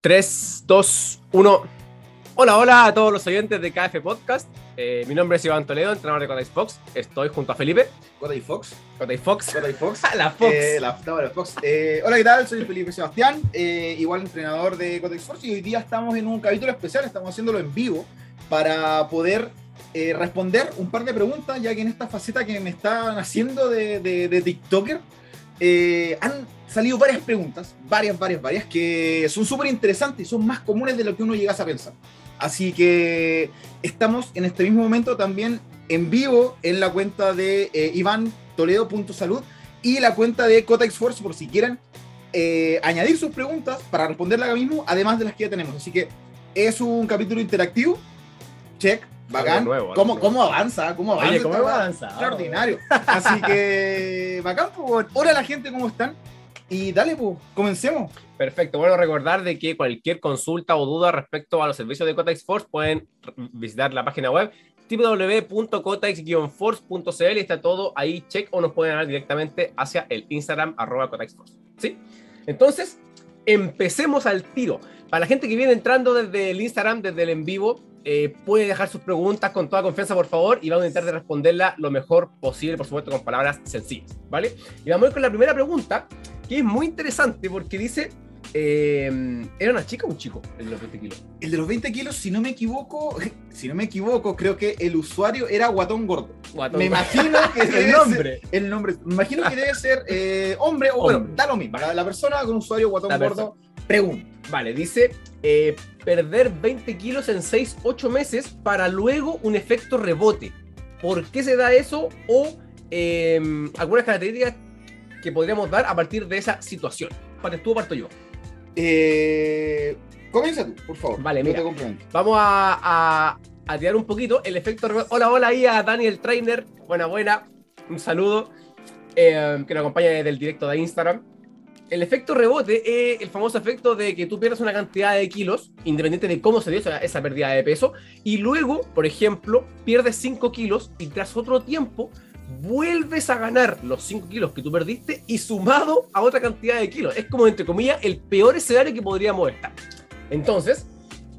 3, 2, 1. Hola, hola a todos los oyentes de KF Podcast. Eh, mi nombre es Iván Toledo, entrenador de Kotai Fox. Estoy junto a Felipe. Kotai Fox. Kotai Fox. Kotai Fox. la Fox. Eh, la, no, la Fox. Eh, hola, ¿qué tal? Soy Felipe Sebastián, eh, igual entrenador de Kotai Fox. Y hoy día estamos en un capítulo especial, estamos haciéndolo en vivo para poder responder un par de preguntas, ya que en esta faceta que me están haciendo de, de, de TikToker, eh, han salido varias preguntas, varias, varias, varias, que son súper interesantes y son más comunes de lo que uno llegase a pensar. Así que estamos en este mismo momento también en vivo en la cuenta de eh, Iván Toledo.salud y la cuenta de Cotex Force por si quieren eh, añadir sus preguntas para responderla acá mismo, además de las que ya tenemos. Así que es un capítulo interactivo. Check, bacán. Nuevo, ¿Cómo, ¿Cómo avanza? ¿Cómo avanza? Oye, ¿cómo avanzado? Extraordinario. Así que bacán, pues. Hola a la gente, ¿cómo están? Y dale, pues, comencemos. Perfecto. Bueno, recordar de que cualquier consulta o duda respecto a los servicios de Cotex Force pueden visitar la página web www.cotex-force.cl está todo ahí, check, o nos pueden dar directamente hacia el Instagram arroba Cotex Force. ¿Sí? Entonces, empecemos al tiro. Para la gente que viene entrando desde el Instagram, desde el en vivo, eh, puede dejar sus preguntas con toda confianza, por favor, y vamos a intentar de responderla lo mejor posible, por supuesto, con palabras sencillas, ¿vale? Y vamos a ir con la primera pregunta, que es muy interesante porque dice, eh, ¿era una chica o un chico el de los 20 kilos? El de los 20 kilos, si no me equivoco, si no me equivoco, creo que el usuario era Guatón Gordo. Guatón. Me imagino que el nombre. ser- el nombre. Me imagino que debe ser eh, hombre o bueno, Hombre. da lo mismo. La, la persona con usuario Guatón La Gordo pregunta. Vale, dice eh, perder 20 kilos en 6-8 meses para luego un efecto rebote. ¿Por qué se da eso? O eh, algunas características que podríamos dar a partir de esa situación. ¿Partes tú o parto yo? Eh, comienza tú, por favor. Vale, mira. te. Vamos a, a, a tirar un poquito el efecto rebote. Hola, hola ahí a Daniel Trainer. Buena, buena. Un saludo. eh, que nos acompaña desde el directo de Instagram. El efecto rebote es el famoso efecto de que tú pierdas una cantidad de kilos, independiente de cómo se dio esa, pérdida de peso, y luego, por ejemplo, pierdes 5 kilos y tras otro tiempo vuelves a ganar los 5 kilos que tú perdiste y sumado a otra cantidad de kilos. Es como, entre comillas, el peor escenario que podríamos estar. Entonces,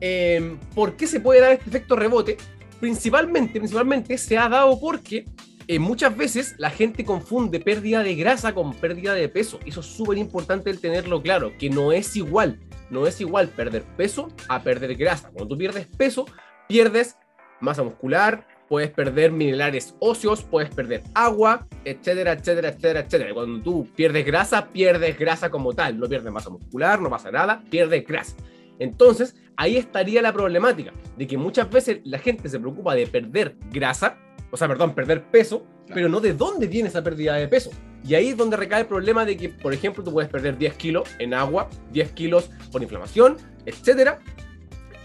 eh, ¿por qué se puede dar este efecto rebote? Principalmente, principalmente se ha dado porque eh, muchas veces la gente confunde pérdida de grasa con pérdida de peso. Eso es súper importante el tenerlo claro, que no es igual. No es igual perder peso a perder grasa. Cuando tú pierdes peso, pierdes masa muscular, puedes perder minerales óseos, puedes perder agua, etcétera, etcétera, etcétera, etcétera. Cuando tú pierdes grasa, pierdes grasa como tal. No pierdes masa muscular, no pasa nada, pierdes grasa. Entonces, ahí estaría la problemática de que muchas veces la gente se preocupa de perder grasa, o sea, perdón, perder peso, pero no de dónde viene esa pérdida de peso. Y ahí es donde recae el problema de que, por ejemplo, tú puedes perder 10 kilos en agua, 10 kilos por inflamación, etcétera,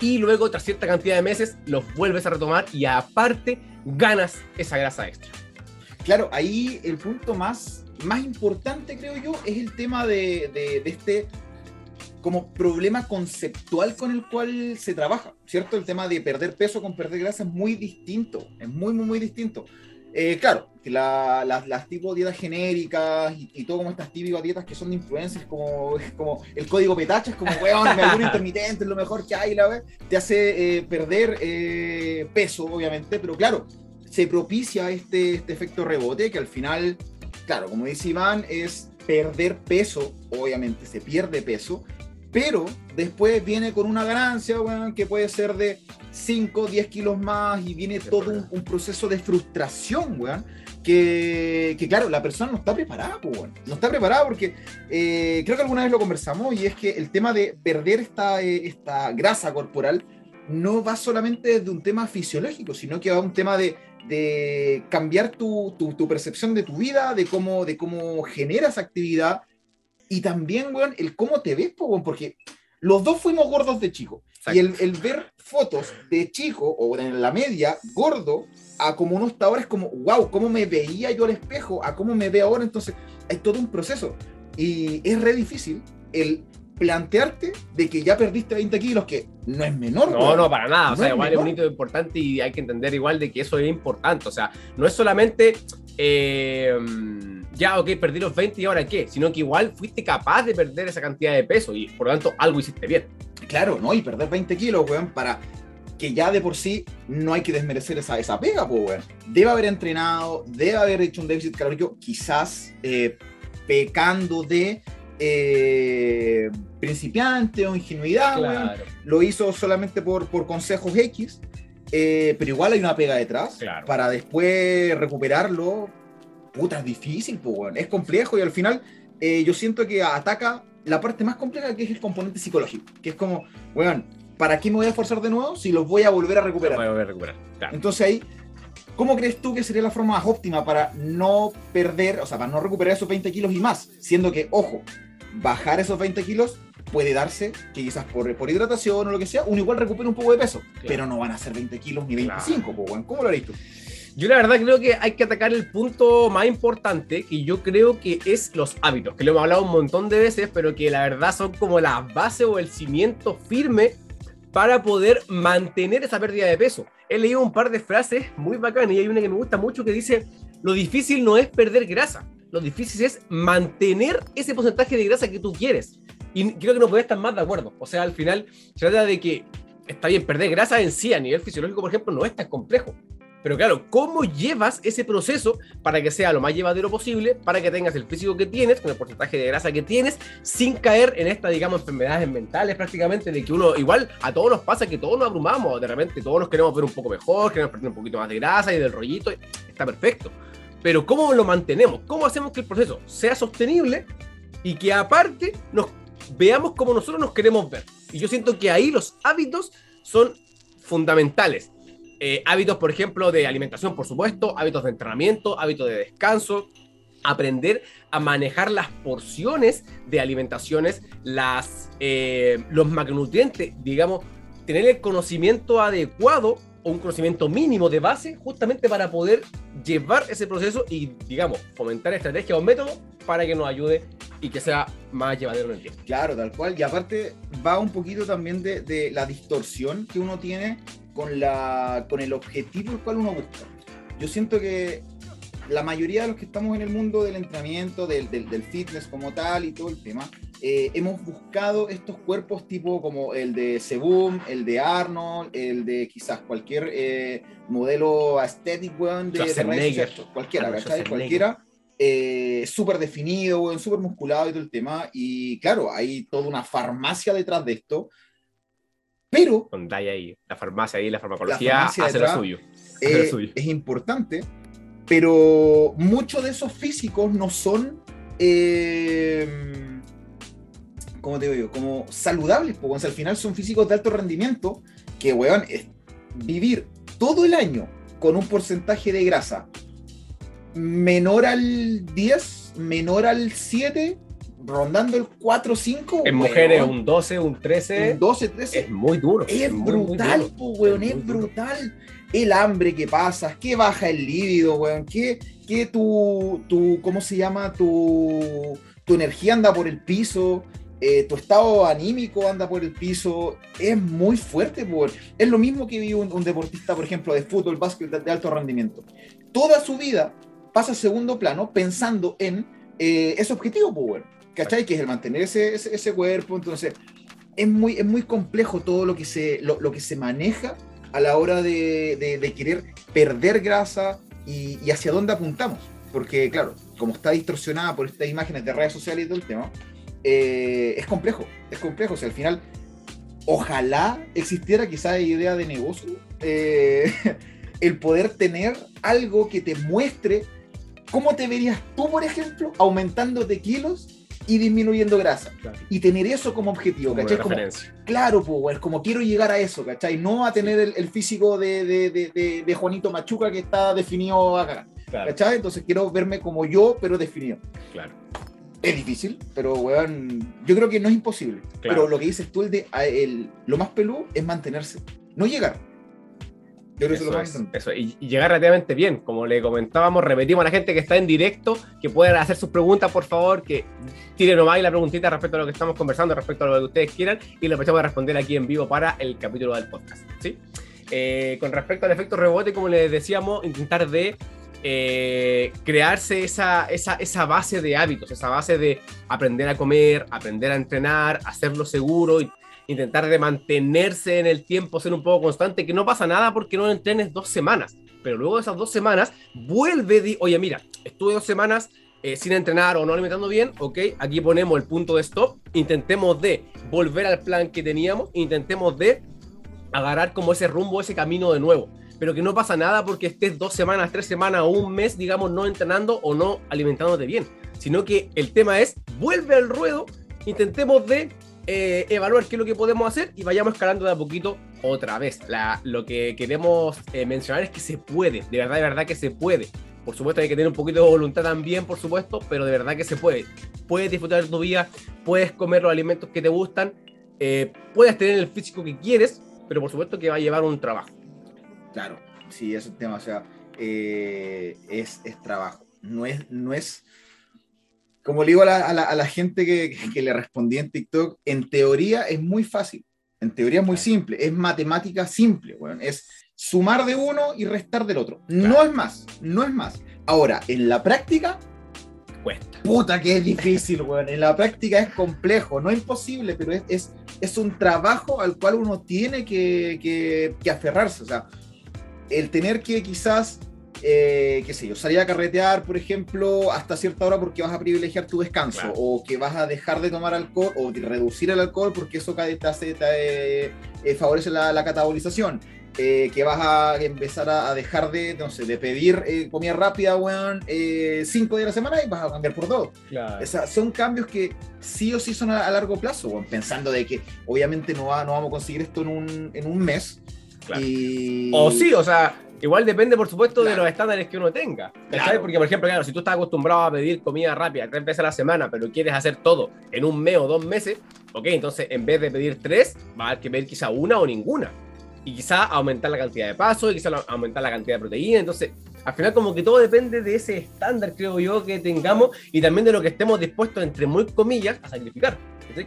y luego, tras cierta cantidad de meses, los vuelves a retomar y aparte ganas esa grasa extra. Claro, ahí el punto más, más importante, creo yo, es el tema de, de- de este como problema conceptual con el cual se trabaja, ¿cierto? El tema de perder peso con perder grasa es muy distinto, es muy, muy, muy distinto. Eh, claro, que la- las, tipo dietas genéricas y, y todo como estas típicas dietas que son de influencers, como, como el código petacha, es como, weón, me intermitente es lo mejor que hay, la vez, te hace eh, perder eh, peso, obviamente, pero claro, se propicia este, este efecto rebote que al final, claro, como dice Iván, es perder peso, obviamente se pierde peso, pero después viene con una ganancia, weón, que puede ser de 5, 10 kilos más y viene todo un, un proceso de frustración, weón, que, que, claro, la persona no está preparada, weón. no está preparada porque eh, creo que alguna vez lo conversamos y es que el tema de perder esta, eh, esta grasa corporal no va solamente desde un tema fisiológico, sino que va a un tema de, de cambiar tu, tu- tu percepción de tu vida, de cómo, de cómo generas actividad y también, weón, el cómo te ves, po, weón, porque los dos fuimos gordos de chico. Y el, el ver fotos de chico o en la media gordo a como uno está ahora es como, wow, cómo me veía yo al espejo, a cómo me veo ahora. Entonces, hay todo un proceso. Y es re difícil el plantearte de que ya perdiste 20 kilos, que no es menor. No, no, para nada. O sea, es igual es un hito importante y hay que entender igual de que eso es importante. O sea, no es solamente. eh, ya, ok, perdí los 20 y ahora qué, sino que igual fuiste capaz de perder esa cantidad de peso y por lo tanto algo hiciste bien. Claro, ¿no? Y perder 20 kilos, weón, para que ya de por sí no hay que desmerecer esa, esa pega, pues, weón. Debe haber entrenado, debe haber hecho un déficit calórico, quizás eh, pecando de eh, principiante o ingenuidad, weón. Lo hizo solamente por, por consejos X, eh, pero igual hay una pega detrás Claro. para después recuperarlo. Puta, es difícil, pues, weón. Es complejo y al final eh, yo siento que ataca la parte más compleja que es el componente psicológico, que es como, weón, ¿para qué me voy a esforzar de nuevo si los voy a volver a recuperar? Voy a volver a recuperar. Claro. Entonces ahí, ¿cómo crees tú que sería la forma más óptima para no perder, o sea, para no recuperar esos 20 kilos y más? Siendo que, ojo, bajar esos 20 kilos puede darse que quizás por, por hidratación o lo que sea, uno igual recupere un poco de peso, pero no van a ser 20 kilos ni 25, pues, weón. ¿cómo lo haréis tú? Yo la verdad creo que hay que atacar el punto más importante, que yo creo que es los hábitos, que lo hemos hablado un montón de veces, pero que la verdad son como la base o el cimiento firme para poder mantener esa pérdida de peso. He leído un par de frases muy bacanas y hay una que me gusta mucho que dice, lo difícil no es perder grasa, lo difícil es mantener ese porcentaje de grasa que tú quieres. Y creo que no puedes estar más de acuerdo. O sea, al final se trata de que está bien, perder grasa en sí a nivel fisiológico, por ejemplo, no es tan complejo. Pero claro, ¿cómo llevas ese proceso para que sea lo más llevadero posible, para que tengas el físico que tienes, con el porcentaje de grasa que tienes, sin caer en estas, digamos, enfermedades mentales prácticamente, de que uno, igual a todos nos pasa que todos nos abrumamos, de repente todos nos queremos ver un poco mejor, queremos perder un poquito más de grasa y del rollito, está perfecto. Pero ¿cómo lo mantenemos? ¿Cómo hacemos que el proceso sea sostenible y que aparte nos veamos como nosotros nos queremos ver? Y yo siento que ahí los hábitos son fundamentales. Eh, hábitos, por ejemplo, de alimentación, por supuesto, hábitos de entrenamiento, hábitos de descanso, aprender a manejar las porciones de alimentaciones, las, eh, los macronutrientes, digamos, tener el conocimiento adecuado o un conocimiento mínimo de base justamente para poder llevar ese proceso y, digamos, fomentar estrategias o métodos para que nos ayude y que sea más llevadero en el tiempo. Claro, tal cual. Y aparte va un poquito también de, de la distorsión que uno tiene con, la, con el objetivo el cual uno busca. Yo siento que la mayoría de los que estamos en el mundo del entrenamiento, del, del, del fitness como tal y todo el tema, eh, hemos buscado estos cuerpos tipo como el de Sebum, el de Arnold, el de quizás cualquier eh, modelo aesthetic, weón, de, de cualquiera. Cualquiera. Eh, súper definido, súper musculado y todo el tema. Y claro, hay toda una farmacia detrás de esto. Pero. Con ahí, la farmacia ahí, la farmacología la farmacia hace lo suyo. Eh, hace lo suyo. Es importante, pero muchos de esos físicos no son. Eh, ¿Cómo te digo yo? Como saludables, porque o sea, al final son físicos de alto rendimiento que, weón, es vivir todo el año con un porcentaje de grasa menor al 10, menor al 7, rondando el 4 o 5. En mujeres un 12, un 13. Un 12, 13. Es muy duro. Es, es brutal, muy, muy po, weón, es, es brutal. El hambre que pasas, que baja el líbido, weón, que, que tu, tu, ¿cómo se llama? Tu, tu energía anda por el piso. Eh, tu estado anímico anda por el piso, es muy fuerte. Por... Es lo mismo que vi un, un, deportista, por ejemplo, de fútbol, básquet de, de alto rendimiento. Toda su vida pasa a segundo plano pensando en eh, ese objetivo, Power, ¿cachai? Que es el mantener ese, ese, ese, cuerpo. Entonces, es muy, es muy complejo todo lo que se, lo, lo que se maneja a la hora de, de, de querer perder grasa y, y, hacia dónde apuntamos. Porque, claro, como está distorsionada por estas imágenes de redes sociales y todo el tema, eh, es complejo, es complejo. O sea, al final, ojalá existiera quizá idea de negocio, eh, el poder tener algo que te muestre ¿Cómo te verías tú, por ejemplo, aumentando de kilos y disminuyendo grasa? Claro. Y tener eso como objetivo, Como ¿cachai? Como, claro, pues, como quiero llegar a eso, ¿cachai? No a tener el, el físico de, de, de, de, Juanito Machuca que está definido acá, Claro, ¿cachai? Entonces quiero verme como yo, pero definido. claro. Es difícil, pero, weón, yo creo que no es imposible. Claro. Pero lo que dices tú, el de, el, lo más peludo es mantenerse, no llegar. Yo creo que eso es lo Eso más es, importante. eso. Y, y llegar relativamente bien. Como le comentábamos, repetimos a la gente que está en directo que puedan hacer sus preguntas, por favor, que tiren nomás la preguntita respecto a lo que estamos conversando, respecto a lo que ustedes quieran, y lo empezamos a responder aquí en vivo para el capítulo del podcast. ¿sí? Eh, con respecto al efecto rebote, como les decíamos, intentar de eh, crearse esa, esa, esa, base de hábitos, esa base de aprender a comer, aprender a entrenar, hacerlo seguro, intentar de mantenerse en el tiempo, ser un poco constante, que no pasa nada porque no entrenes dos semanas, pero luego de esas dos semanas vuelve, de, oye mira, estuve dos semanas eh, sin entrenar o no alimentando bien, ok, aquí ponemos el punto de stop, intentemos de volver al plan que teníamos, intentemos de agarrar como ese rumbo, ese camino de nuevo. Pero que no pasa nada porque estés dos semanas, tres semanas o un mes, digamos, no entrenando o no alimentándote bien, sino que el tema es, vuelve al ruedo, intentemos de eh, evaluar qué es lo que podemos hacer y vayamos escalando de a poquito otra vez. La, lo que queremos eh, mencionar es que se puede, de verdad, de verdad que se puede. Por supuesto hay que tener un poquito de voluntad también, por supuesto, pero de verdad que se puede. Puedes disfrutar de tu vida, puedes comer los alimentos que te gustan, eh, puedes tener el físico que quieres, pero por supuesto que va a llevar un trabajo. Claro, sí, es un tema, o sea, es, es, trabajo. No es, no es, como le digo a la, a la, gente que, que, le respondí en TikTok, en teoría es muy fácil, en teoría es muy simple, es matemática simple, bueno, es sumar de uno y restar del otro. No es más, no es más. Ahora, en la práctica, cuesta. Puta que es difícil, weón. En la práctica es complejo, no es imposible, pero es, es, es un trabajo al cual uno tiene que, que, que aferrarse. O sea, el tener que quizás, eh, qué sé yo, salir a carretear, por ejemplo, hasta cierta hora porque vas a privilegiar tu descanso, o que vas a dejar de tomar alcohol o de reducir el alcohol porque eso te, hace, te, eh, favorece la, catabolización. Eh, que vas a empezar a, dejar de, no sé, de pedir comida rápida, weón, cinco días a la semana y vas a cambiar por dos. O sea, son cambios que sí o sí son a, largo plazo, weón, pensando de que obviamente no, va, no vamos a conseguir esto en un, en un mes, o sí, o sea, igual depende, por supuesto, de los estándares que uno tenga. Porque, por ejemplo, claro, si tú estás acostumbrado a pedir comida rápida tres veces a la semana, pero quieres hacer todo en un mes o dos meses, ok, entonces en vez de pedir tres, va a haber que pedir quizá una o ninguna. Y quizá aumentar la cantidad de pasos, y quizá aumentar la cantidad de proteína. Entonces, al final como que todo depende de ese estándar, creo yo, que tengamos y también de lo que estemos dispuestos, entre muy comillas, a sacrificar.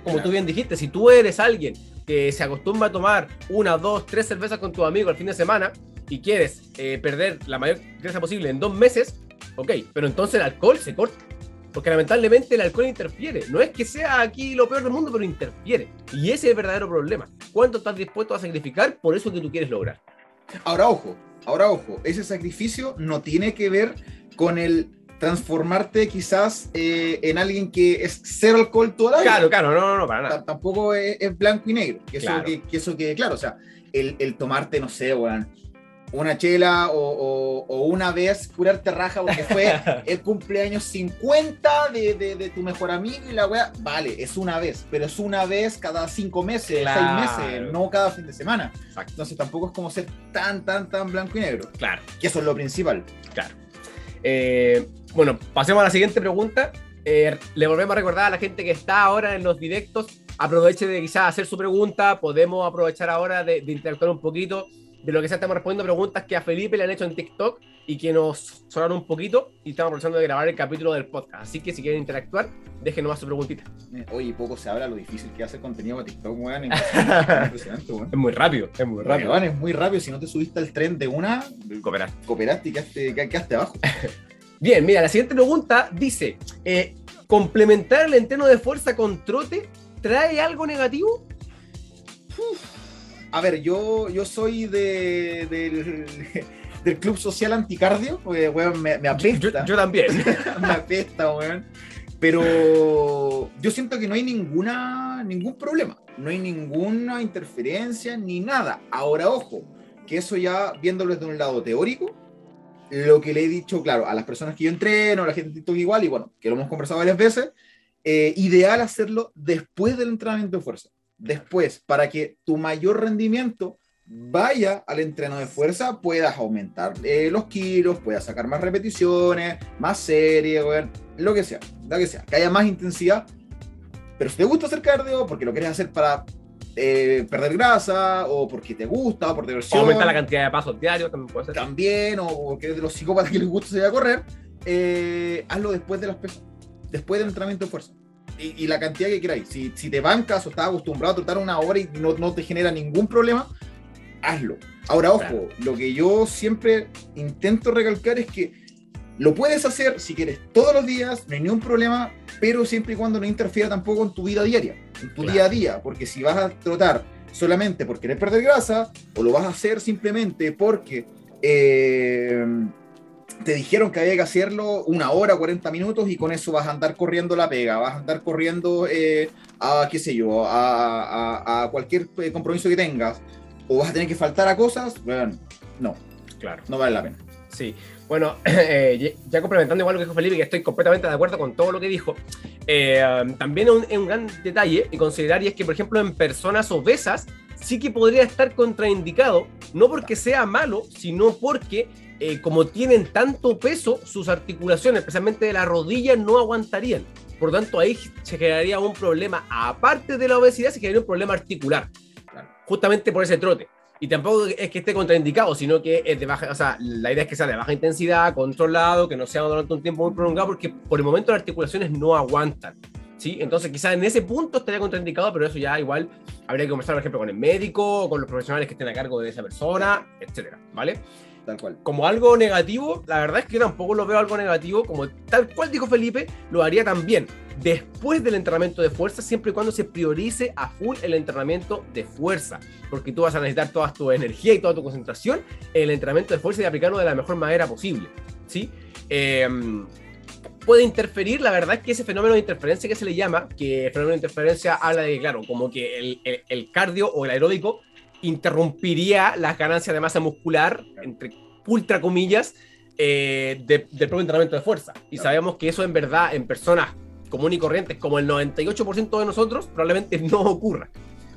Como tú bien dijiste, si tú eres alguien que se acostumbra a tomar una, dos, tres cervezas con tu amigo al fin de semana y quieres eh, perder la mayor grasa posible en dos meses, ok, pero entonces el alcohol se corta. Porque lamentablemente el alcohol interfiere. No es que sea aquí lo peor del mundo, pero interfiere. Y ese es el verdadero problema. ¿Cuánto estás dispuesto a sacrificar por eso que tú quieres lograr? Ahora, ojo, ahora, ojo, ese sacrificio no tiene que ver con el transformarte quizás eh, en alguien que es cero alcohol toda la vida. Claro, claro, no, no, no para nada. tampoco es, blanco y negro. Que eso, que, eso quede claro. O sea, el, el tomarte, no sé, bueno, una chela o, o, una vez curarte raja porque fue el cumpleaños 50 de, de, de, tu mejor amigo y la weá, vale, es una vez, pero es una vez cada cinco meses, seis meses, no cada fin de semana. Entonces tampoco es como ser tan, tan, tan blanco y negro. Claro. Que eso es lo principal. Claro. Eh, bueno, pasemos a la siguiente pregunta. Eh, le volvemos a recordar a la gente que está ahora en los directos, aproveche de quizás hacer su pregunta, podemos aprovechar ahora de, interactuar un poquito de lo que sea, estamos respondiendo preguntas que a Felipe le han hecho en TikTok y que nos sonaron un poquito y estamos aprovechando de grabar el capítulo del podcast. Así que si quieren interactuar, déjenos más su preguntita. Eh, oye, poco se habla lo difícil que hace contenido para TikTok, weón. Es muy rápido, es muy rápido. es muy rápido. Si no te subiste al tren de una, cooperaste, cooperaste y quedaste, quedaste abajo. Bien, mira, la siguiente pregunta dice: eh, ¿complementar el entreno de fuerza con trote trae algo negativo? A ver, yo, yo soy de, del, club social anticardio, porque, weón, me, apesta. Yo, también. me apesta, weón. Pero yo siento que no hay ninguna, ningún problema, no hay ninguna interferencia ni nada. Ahora, ojo, que eso ya viéndolo desde un lado teórico, lo que le he dicho, claro, a las personas que yo entreno, a la gente TikTok igual, y bueno, que lo hemos conversado varias veces, eh, ideal hacerlo después del entrenamiento de fuerza. Después, para que tu mayor rendimiento vaya al entreno de fuerza, puedas aumentar eh, los kilos, puedas sacar más repeticiones, más series, lo que sea, lo que sea, que haya más intensidad. Pero si te gusta hacer cardio, porque lo quieres hacer para eh, perder grasa, o porque te gusta, o por diversión. O aumentar la cantidad de pasos diarios, también puede ser. También, o porque eres de los psicópatas que les gusta salir a correr, eh, hazlo después de las pesas, después del entrenamiento de fuerza. Y, la cantidad que queráis. Si, si, te bancas o estás acostumbrado a tratar una hora y no, no te genera ningún problema, hazlo. Ahora, ojo, lo que yo siempre intento recalcar es que Lo puedes hacer si quieres todos los días, no hay ningún problema, pero siempre y cuando no interfiera tampoco en tu vida diaria, en tu Claro. día a día, porque si vas a trotar solamente por querer perder grasa, o lo vas a hacer simplemente porque eh, te dijeron que había que hacerlo una hora, 40 minutos, y con eso vas a andar corriendo la pega, vas a andar corriendo eh, a, qué sé yo, a, a- a cualquier eh, compromiso que tengas, o vas a tener que faltar a cosas, bueno, no, Claro. no vale la pena. Sí, bueno, eh, ya- ya complementando igual lo que dijo Felipe, que estoy completamente de acuerdo con todo lo que dijo, eh, también es un, es un gran detalle y considerar y es que, por ejemplo, en personas obesas sí que podría estar contraindicado, no porque sea malo, sino porque eh, como tienen tanto peso, sus articulaciones, especialmente de la rodilla, no aguantarían. Por lo tanto, ahí se generaría un problema, aparte de la obesidad, se generaría un problema articular, justamente por ese trote. Y tampoco es que esté contraindicado, sino que es de baja, o sea, la idea es que sea de baja intensidad, controlado, que no sea durante un tiempo muy prolongado, porque por el momento las articulaciones no aguantan. ¿Sí? Entonces, quizás en ese punto estaría contraindicado, pero eso ya igual habría que conversar, por ejemplo, con el médico, o con los profesionales que estén a cargo de esa persona, etcétera, ¿vale? Tal cual. Como algo negativo, la verdad es que yo tampoco lo veo algo negativo, como tal cual dijo Felipe, lo haría también después del entrenamiento de fuerza, siempre y cuando se priorice a full el entrenamiento de fuerza, porque tú vas a necesitar toda tu energía y toda tu concentración en el entrenamiento de fuerza y aplicarlo de la mejor manera posible, ¿sí? Eh, puede interferir, la verdad es que ese fenómeno de interferencia que se le llama, que el fenómeno de interferencia habla de, claro, como que el, el- el cardio o el aeróbico interrumpiría las ganancias de masa muscular, entre ultra comillas, eh, de- del propio entrenamiento de fuerza. Y sabemos que eso en verdad en personas comunes y corrientes, como el 98% de nosotros, probablemente no ocurra.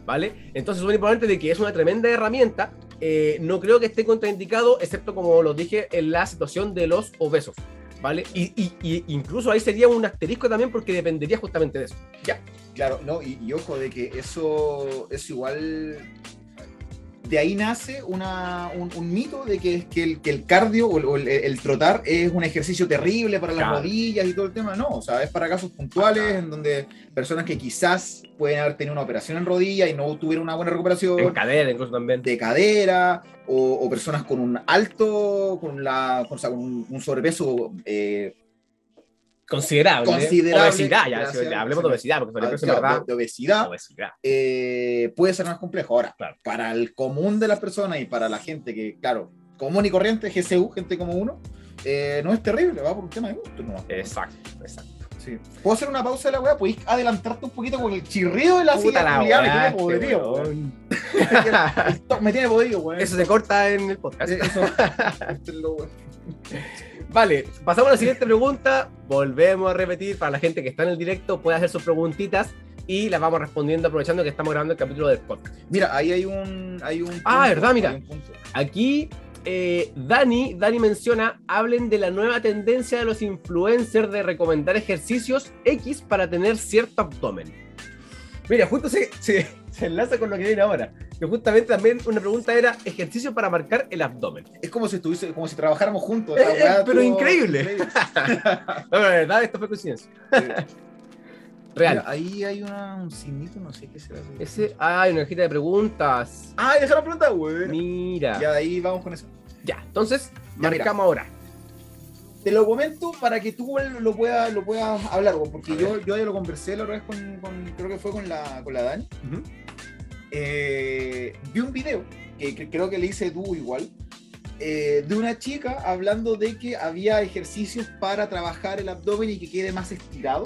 ¿Vale? Entonces es muy importante de que es una tremenda herramienta. eh, no creo que esté contraindicado, excepto como lo dije, en la situación de los obesos. ¿Vale? Y, y- y incluso ahí sería un asterisco también porque dependería justamente de eso. Ya. Claro, no, y, y ojo de que eso es igual. De ahí nace una, un, un mito de que, que, el, que el cardio o el, trotar es un ejercicio terrible para las Claro. rodillas y todo el tema. No, o sea, es para casos puntuales en donde personas que quizás pueden haber tenido una operación en rodilla y no tuvieron una buena recuperación. En cadera incluso también. de cadera o, o personas con un alto, con, la, con, o sea, con un, un sobrepeso eh, Considerable. Considerable. Obesidad, ya. Hablemos de obesidad, porque claro, verdad. de, obesidad, Obesidad. eh, puede ser más complejo. Ahora, Claro. para el común de las personas y para la gente que, claro, común y corriente, GCU, gente como uno, eh, no es terrible, va por un tema de gusto. nomás. Exacto, exacto. Sí. ¿Puedo hacer una pausa de la weá? ¿Podéis adelantarte un poquito con el chirrido de la Puta silla? la weá, me tiene podrido, weón. me tiene podrido, weón. Eso se corta en el podcast. Eh, Eso. Este es lo weón. Vale, pasamos a la siguiente pregunta. Volvemos a repetir para la gente que está en el directo, puede hacer sus preguntitas y las vamos respondiendo aprovechando que estamos grabando el capítulo del podcast. Mira, ahí hay un. Hay un Ah, verdad, mira. hay un punto. Aquí eh, Dani, Dani menciona, hablen de la nueva tendencia de los influencers de recomendar ejercicios X para tener cierto abdomen. Mira, justo se, se, se enlaza con lo que viene ahora. Que justamente también una pregunta era ejercicios para marcar el abdomen. Es como si estuviese, como si trabajáramos juntos. Eh, eh, pero todo- increíble. No, la verdad, esto fue coincidencia. Real. Mira, ahí hay una, un signito, no sé qué será. Ese, ah, hay una cajita de preguntas. Ah, dejaron pregunta, güey. Mira. Ya, de ahí vamos con eso. Ya, entonces, Ya, mira. marcamos ahora. Te lo comento para que tú lo puedas lo puedas hablar, porque yo, yo ya lo conversé la otra vez con, con- creo que fue con la, con la Dani. Eh, vi un video, que, que creo que le hice tú igual, eh, de una chica hablando de que había ejercicios para trabajar el abdomen y que quede más estirado,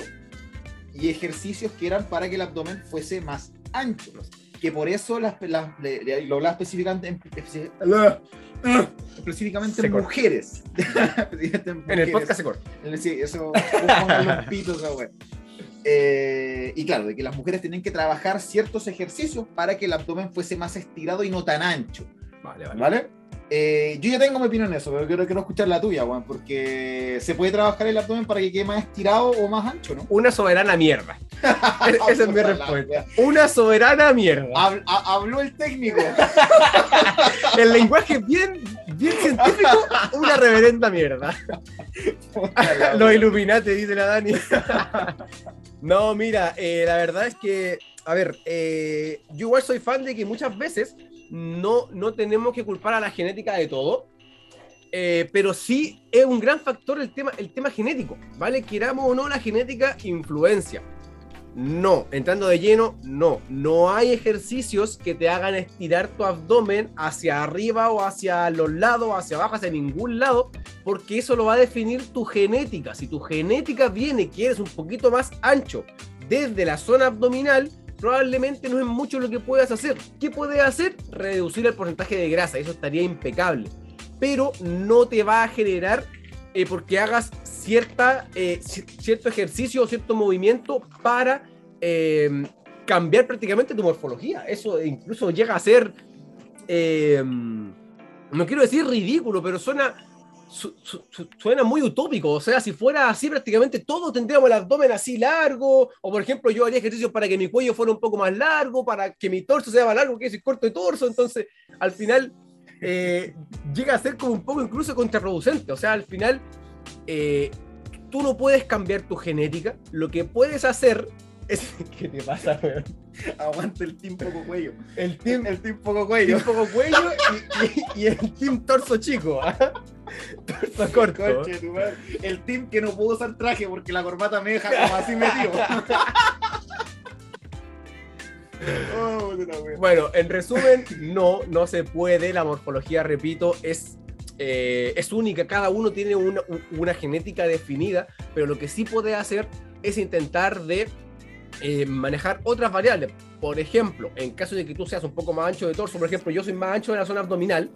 y ejercicios que eran para que el abdomen fuese más ancho. Que por eso las, las- le- le- lo hablaba específicamente específicamente en corta. mujeres. En En el podcast se corta. Sí, eso, los pitos, wea. Eh, y claro, de que las mujeres tienen que trabajar ciertos ejercicios para que el abdomen fuese más estirado y no tan ancho, Vale, vale. ¿vale? Eh, yo ya tengo mi opinión en eso, pero quiero, quiero escuchar la tuya, Juan, porque se puede trabajar el abdomen para que quede más estirado o más ancho, ¿no? Una soberana mierda. Esa es mi respuesta. Una soberana mierda. Hab- ha- habló el técnico. El lenguaje bien, bien científico, una reverenda mierda. Los. Illuminati, dice la Dani. No, mira, eh, la verdad es que, a ver, eh, yo igual soy fan de que muchas veces no, no tenemos que culpar a la genética de todo. eh, pero sí es un gran factor el tema, el tema genético, ¿vale? Queramos o no, la genética influencia. No, entrando de lleno, no. No hay ejercicios que te hagan estirar tu abdomen hacia arriba o hacia los lados, hacia abajo, hacia ningún lado, porque eso lo va a definir tu genética. Si tu genética viene que eres un poquito más ancho desde la zona abdominal, probablemente no es mucho lo que puedas hacer. ¿Qué puedes hacer? Reducir el porcentaje de grasa, eso estaría impecable. Pero no te va a generar eh, porque hagas cierta, eh, cierto ejercicio o cierto movimiento para eh, cambiar prácticamente tu morfología. Eso incluso llega a ser, no quiero decir ridículo, pero suena, suena muy utópico. O sea, si fuera así, prácticamente todos tendríamos el abdomen así largo. O por ejemplo, yo haría ejercicios para que mi cuello fuera un poco más largo, para que mi torso sea más largo, que es corto de torso. Entonces, al final, llega a ser como un poco incluso contraproducente. O sea, al final eh, tú no puedes cambiar tu genética, lo que puedes hacer es... ¿Qué te pasa, weón? Aguanta el team poco cuello. El team, el team poco cuello. poco cuello y, el team torso chico. ¿ah? Torso corto. el team que no pudo usar traje porque la corbata me deja como así metido. Oh, bueno, en resumen, no, no se puede. La morfología, repito, es eh, es única, cada uno tiene una, genética definida, pero lo que sí puede hacer es intentar de eh, manejar otras variables. Por ejemplo, en caso de que tú seas un poco más ancho de torso, por ejemplo, yo soy más ancho de la zona abdominal,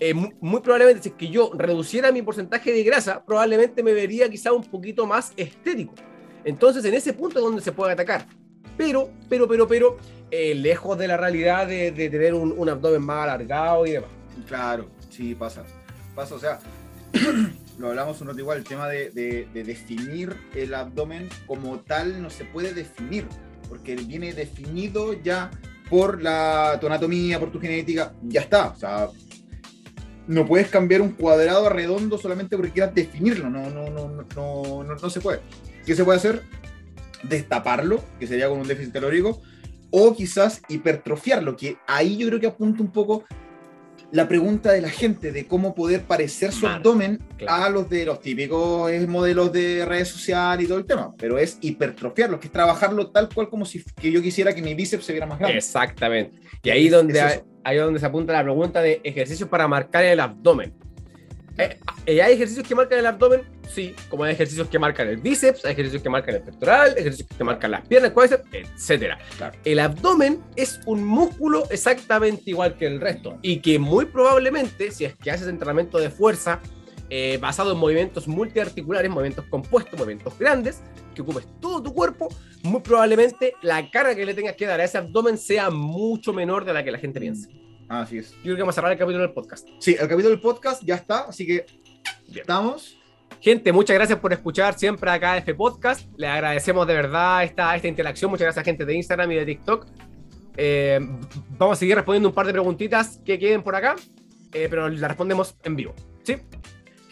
eh, muy, probablemente si es que yo reduciera mi porcentaje de grasa, probablemente me vería quizá un poquito más estético. Entonces, en ese punto es donde se puede atacar. Pero, pero, pero, pero, lejos de la realidad de, tener un, un abdomen más alargado y demás. Claro, sí pasa pasa, o sea, lo hablamos un rato igual, el tema de, definir el abdomen como tal no se puede definir, porque viene definido ya por la, tu anatomía, por tu genética, ya está, o sea, no puedes cambiar un cuadrado a redondo solamente porque quieras definirlo, no, no, no, no, no, no se puede. ¿Qué se puede hacer? Destaparlo, que sería con un déficit calórico, o quizás hipertrofiarlo, que ahí yo creo que apunta un poco la pregunta de la gente de cómo poder parecer su abdomen a los de los típicos modelos de redes sociales y todo el tema, pero es hipertrofiarlo, que es trabajarlo tal cual como si que yo quisiera que mi bíceps se viera más grande. Exactamente. Y ahí donde, ahí donde se apunta la pregunta de ejercicios para marcar el abdomen. Eh, eh, ¿Hay ejercicios que marcan el abdomen? Sí, como hay ejercicios que marcan el bíceps, hay ejercicios que marcan el pectoral, ejercicios que marcan las piernas, el cuádriceps, etc. El abdomen es un músculo exactamente igual que el resto y que muy probablemente, si es que haces entrenamiento de fuerza eh, basado en movimientos multiarticulares, movimientos compuestos, movimientos grandes, que ocupes todo tu cuerpo, muy probablemente la carga que le tengas que dar a ese abdomen sea mucho menor de la que la gente piensa. Así es. Yo creo que vamos a cerrar el capítulo del podcast. Sí, el capítulo del podcast ya está, así que estamos. Gente, muchas gracias por escuchar siempre acá este podcast. Le agradecemos de verdad esta, esta interacción. Muchas gracias a gente de Instagram y de TikTok. Eh, vamos a seguir respondiendo un par de preguntitas que queden por acá, eh, pero las respondemos en vivo. ¿Sí?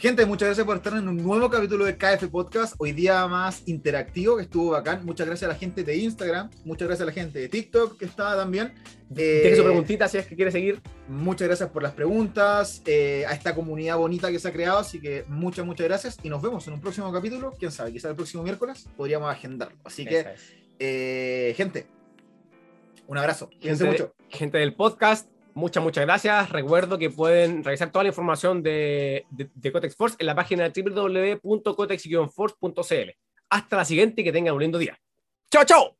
Gente, muchas gracias por estar en un nuevo capítulo de KF Podcast, hoy día más interactivo, que estuvo bacán. Muchas gracias a la gente de Instagram, muchas gracias a la gente de TikTok, que está también. Eh, su preguntita si es que quiere seguir. Muchas gracias por las preguntas, eh, a esta comunidad bonita que se ha creado, así que muchas, muchas gracias y nos vemos en un próximo capítulo. Quién sabe, quizás el próximo miércoles podríamos agendarlo. Así que, eh, gente, un abrazo. Gente, mucho. Gente del podcast, Muchas, muchas gracias. Recuerdo que pueden revisar toda la información de, de, Cotex Force en la página www.cotex-force.cl. Hasta la siguiente y que tengan un lindo día. ¡Chao, chao!